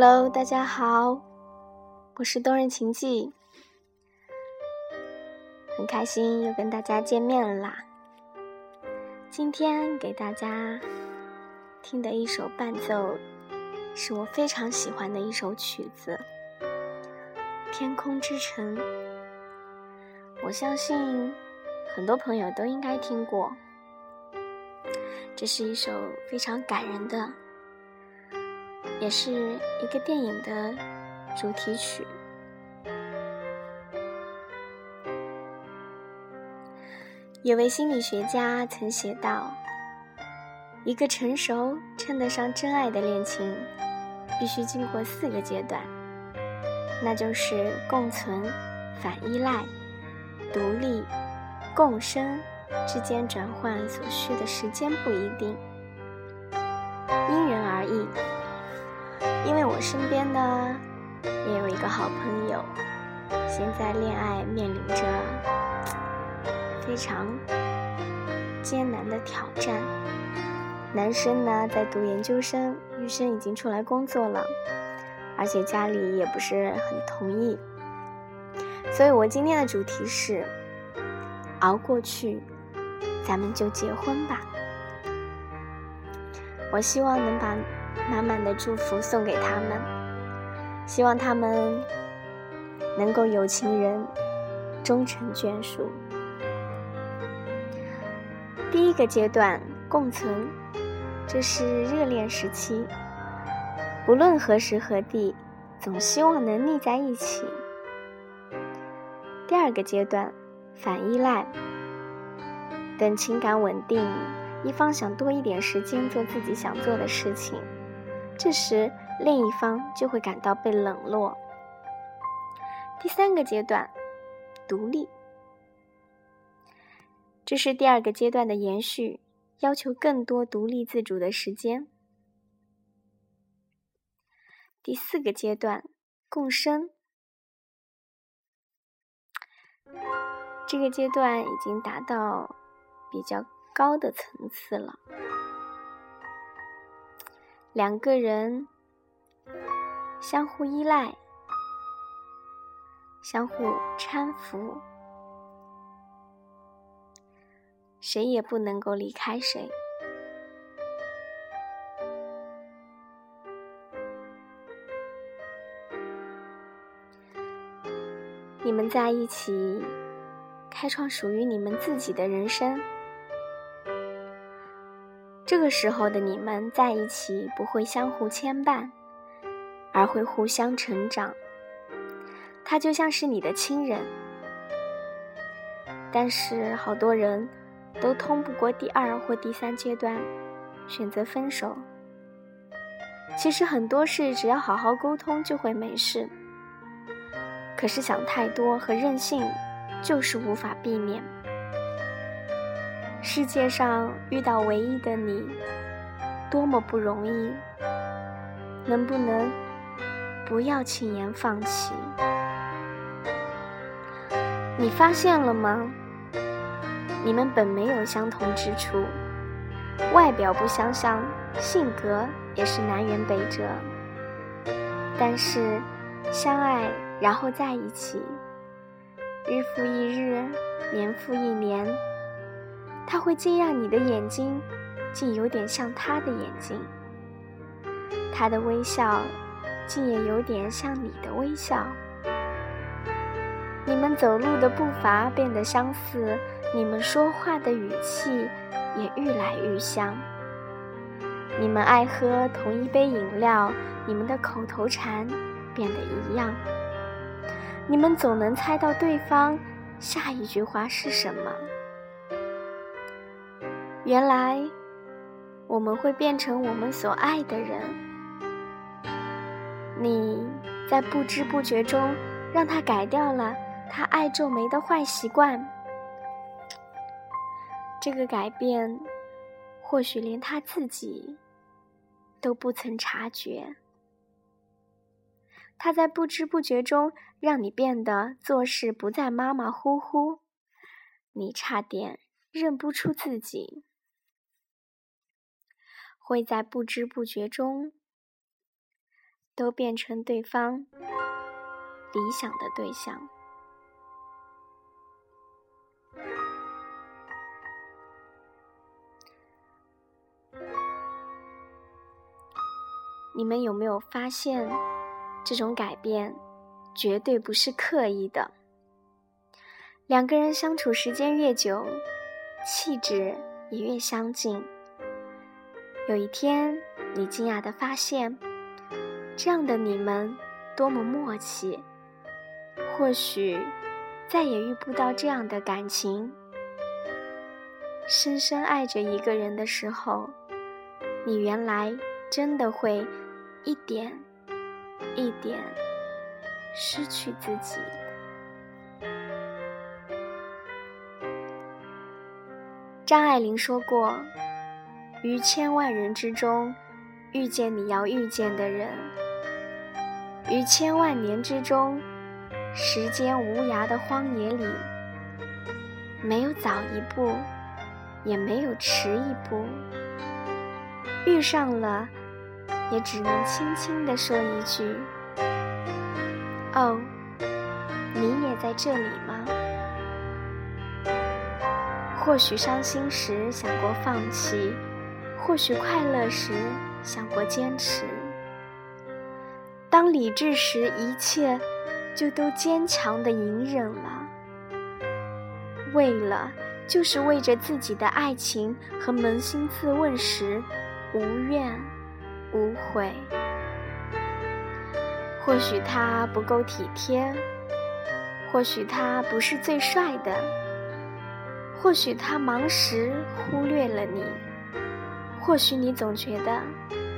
Hello，大家好，我是冬人琴记，很开心又跟大家见面啦。今天给大家听的一首伴奏，是我非常喜欢的一首曲子《天空之城》。我相信很多朋友都应该听过，这是一首非常感人的。也是一个电影的主题曲。有位心理学家曾写道：“一个成熟、称得上真爱的恋情，必须经过四个阶段，那就是共存、反依赖、独立、共生之间转换所需的时间不一定，因人而异。”因为我身边呢，也有一个好朋友，现在恋爱面临着非常艰难的挑战。男生呢在读研究生，女生已经出来工作了，而且家里也不是很同意。所以我今天的主题是：熬过去，咱们就结婚吧。我希望能把。满满的祝福送给他们，希望他们能够有情人终成眷属。第一个阶段共存，这是热恋时期，不论何时何地，总希望能腻在一起。第二个阶段反依赖，等情感稳定，一方想多一点时间做自己想做的事情。这时，另一方就会感到被冷落。第三个阶段，独立，这是第二个阶段的延续，要求更多独立自主的时间。第四个阶段，共生，这个阶段已经达到比较高的层次了。两个人相互依赖，相互搀扶，谁也不能够离开谁。你们在一起，开创属于你们自己的人生。这个时候的你们在一起，不会相互牵绊，而会互相成长。他就像是你的亲人，但是好多人都通不过第二或第三阶段，选择分手。其实很多事只要好好沟通就会没事，可是想太多和任性就是无法避免。世界上遇到唯一的你，多么不容易！能不能不要轻言放弃？你发现了吗？你们本没有相同之处，外表不相像，性格也是南辕北辙。但是相爱，然后在一起，日复一日，年复一年。他会惊讶你的眼睛，竟有点像他的眼睛；他的微笑，竟也有点像你的微笑。你们走路的步伐变得相似，你们说话的语气也愈来愈像。你们爱喝同一杯饮料，你们的口头禅变得一样。你们总能猜到对方下一句话是什么。原来，我们会变成我们所爱的人。你在不知不觉中让他改掉了他爱皱眉的坏习惯。这个改变，或许连他自己都不曾察觉。他在不知不觉中让你变得做事不再马马虎虎，你差点认不出自己。会在不知不觉中都变成对方理想的对象。你们有没有发现，这种改变绝对不是刻意的？两个人相处时间越久，气质也越相近。有一天，你惊讶的发现，这样的你们多么默契。或许再也遇不到这样的感情。深深爱着一个人的时候，你原来真的会。一点一点失去自己。张爱玲说过：“于千万人之中，遇见你要遇见的人；于千万年之中，时间无涯的荒野里，没有早一步，也没有迟一步，遇上了。”也只能轻轻地说一句：“哦，你也在这里吗？”或许伤心时想过放弃，或许快乐时想过坚持。当理智时，一切就都坚强的隐忍了。为了，就是为着自己的爱情和扪心自问时，无怨。无悔。或许他不够体贴，或许他不是最帅的，或许他忙时忽略了你，或许你总觉得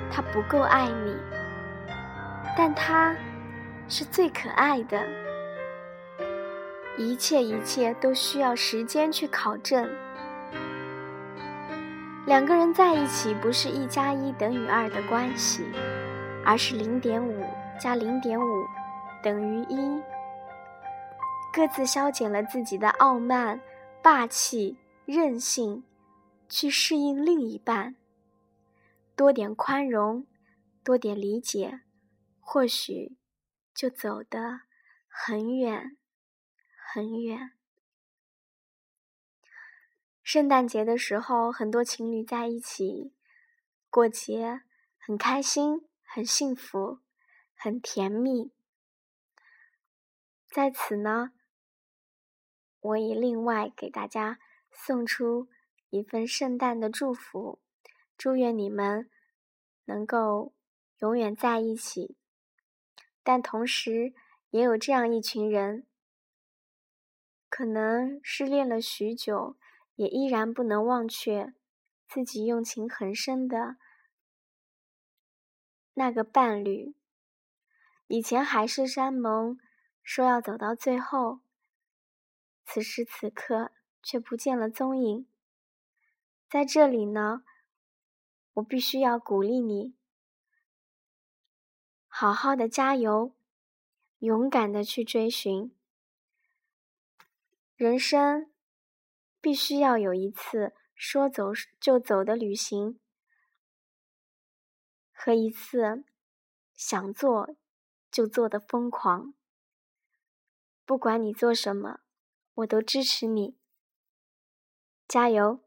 他不够爱你，但他是最可爱的。一切一切都需要时间去考证。两个人在一起不是一加一等于二的关系，而是零点五加零点五等于一。各自消减了自己的傲慢、霸气、任性，去适应另一半。多点宽容，多点理解，或许就走得很远，很远。圣诞节的时候，很多情侣在一起过节，很开心，很幸福，很甜蜜。在此呢，我也另外给大家送出一份圣诞的祝福，祝愿你们能够永远在一起。但同时，也有这样一群人，可能失恋了许久。也依然不能忘却自己用情很深的那个伴侣。以前海誓山盟，说要走到最后，此时此刻却不见了踪影。在这里呢，我必须要鼓励你，好好的加油，勇敢的去追寻人生。必须要有一次说走就走的旅行，和一次想做就做的疯狂。不管你做什么，我都支持你，加油！